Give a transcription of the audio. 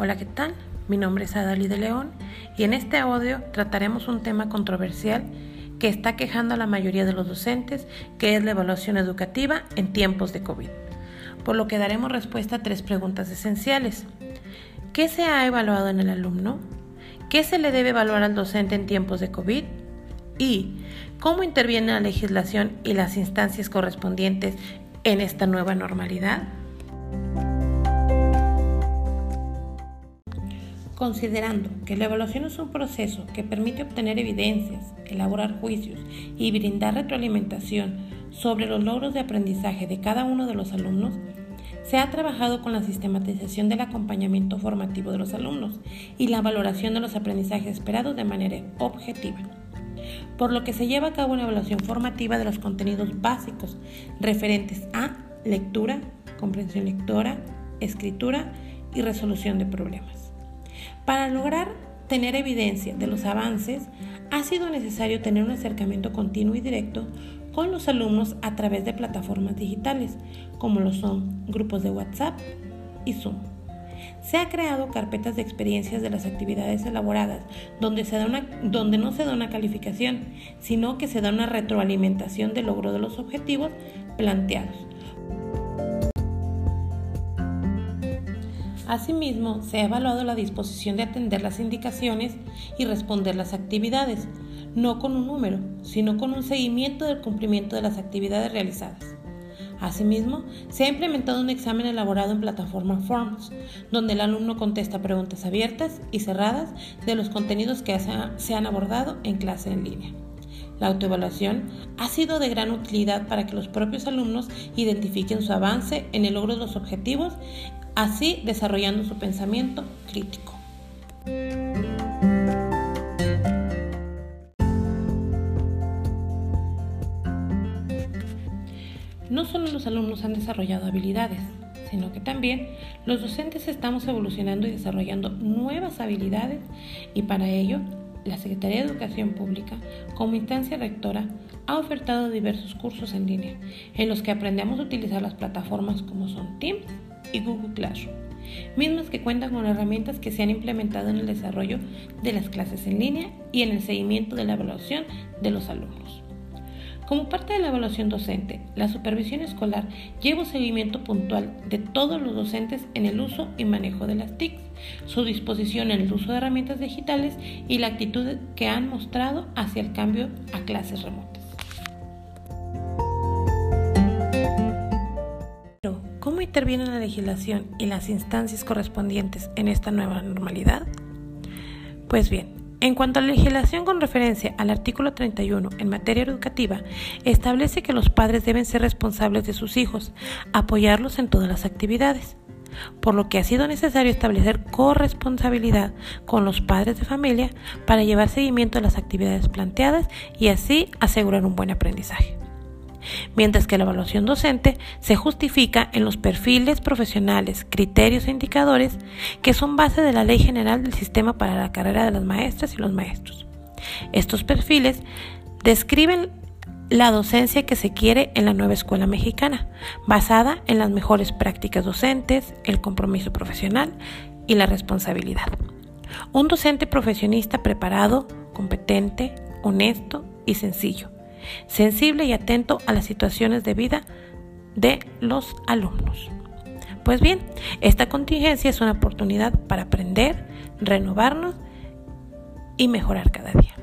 Hola, ¿qué tal? Mi nombre es Adalí de León y en este audio trataremos un tema controversial que está quejando a la mayoría de los docentes, que es la evaluación educativa en tiempos de COVID. Por lo que daremos respuesta a tres preguntas esenciales. ¿Qué se ha evaluado en el alumno? ¿Qué se le debe evaluar al docente en tiempos de COVID? ¿Y cómo interviene la legislación y las instancias correspondientes en esta nueva normalidad? Considerando que la evaluación es un proceso que permite obtener evidencias, elaborar juicios y brindar retroalimentación sobre los logros de aprendizaje de cada uno de los alumnos, se ha trabajado con la sistematización del acompañamiento formativo de los alumnos y la valoración de los aprendizajes esperados de manera objetiva por lo que se lleva a cabo una evaluación formativa de los contenidos básicos referentes a lectura, comprensión lectora, escritura y resolución de problemas. Para lograr tener evidencia de los avances, ha sido necesario tener un acercamiento continuo y directo con los alumnos a través de plataformas digitales, como lo son grupos de WhatsApp y Zoom. Se ha creado carpetas de experiencias de las actividades elaboradas, donde, se da una, donde no se da una calificación, sino que se da una retroalimentación del logro de los objetivos planteados. Asimismo, se ha evaluado la disposición de atender las indicaciones y responder las actividades, no con un número, sino con un seguimiento del cumplimiento de las actividades realizadas. Asimismo, se ha implementado un examen elaborado en plataforma Forms, donde el alumno contesta preguntas abiertas y cerradas de los contenidos que se han abordado en clase en línea. La autoevaluación ha sido de gran utilidad para que los propios alumnos identifiquen su avance en el logro de los objetivos, así desarrollando su pensamiento crítico. No solo los alumnos han desarrollado habilidades, sino que también los docentes estamos evolucionando y desarrollando nuevas habilidades y para ello la Secretaría de Educación Pública, como instancia rectora, ha ofertado diversos cursos en línea en los que aprendemos a utilizar las plataformas como son Teams y Google Classroom, mismas que cuentan con herramientas que se han implementado en el desarrollo de las clases en línea y en el seguimiento de la evaluación de los alumnos. Como parte de la evaluación docente, la supervisión escolar lleva un seguimiento puntual de todos los docentes en el uso y manejo de las TICs, su disposición en el uso de herramientas digitales y la actitud que han mostrado hacia el cambio a clases remotas. Pero, ¿cómo interviene la legislación y las instancias correspondientes en esta nueva normalidad? Pues bien, en cuanto a la legislación con referencia al artículo 31 en materia educativa, establece que los padres deben ser responsables de sus hijos, apoyarlos en todas las actividades, por lo que ha sido necesario establecer corresponsabilidad con los padres de familia para llevar seguimiento a las actividades planteadas y así asegurar un buen aprendizaje mientras que la evaluación docente se justifica en los perfiles profesionales, criterios e indicadores que son base de la Ley General del Sistema para la Carrera de las Maestras y los Maestros. Estos perfiles describen la docencia que se quiere en la nueva escuela mexicana, basada en las mejores prácticas docentes, el compromiso profesional y la responsabilidad. Un docente profesionista preparado, competente, honesto y sencillo, sensible y atento a las situaciones de vida de los alumnos. Pues bien, esta contingencia es una oportunidad para aprender, renovarnos y mejorar cada día.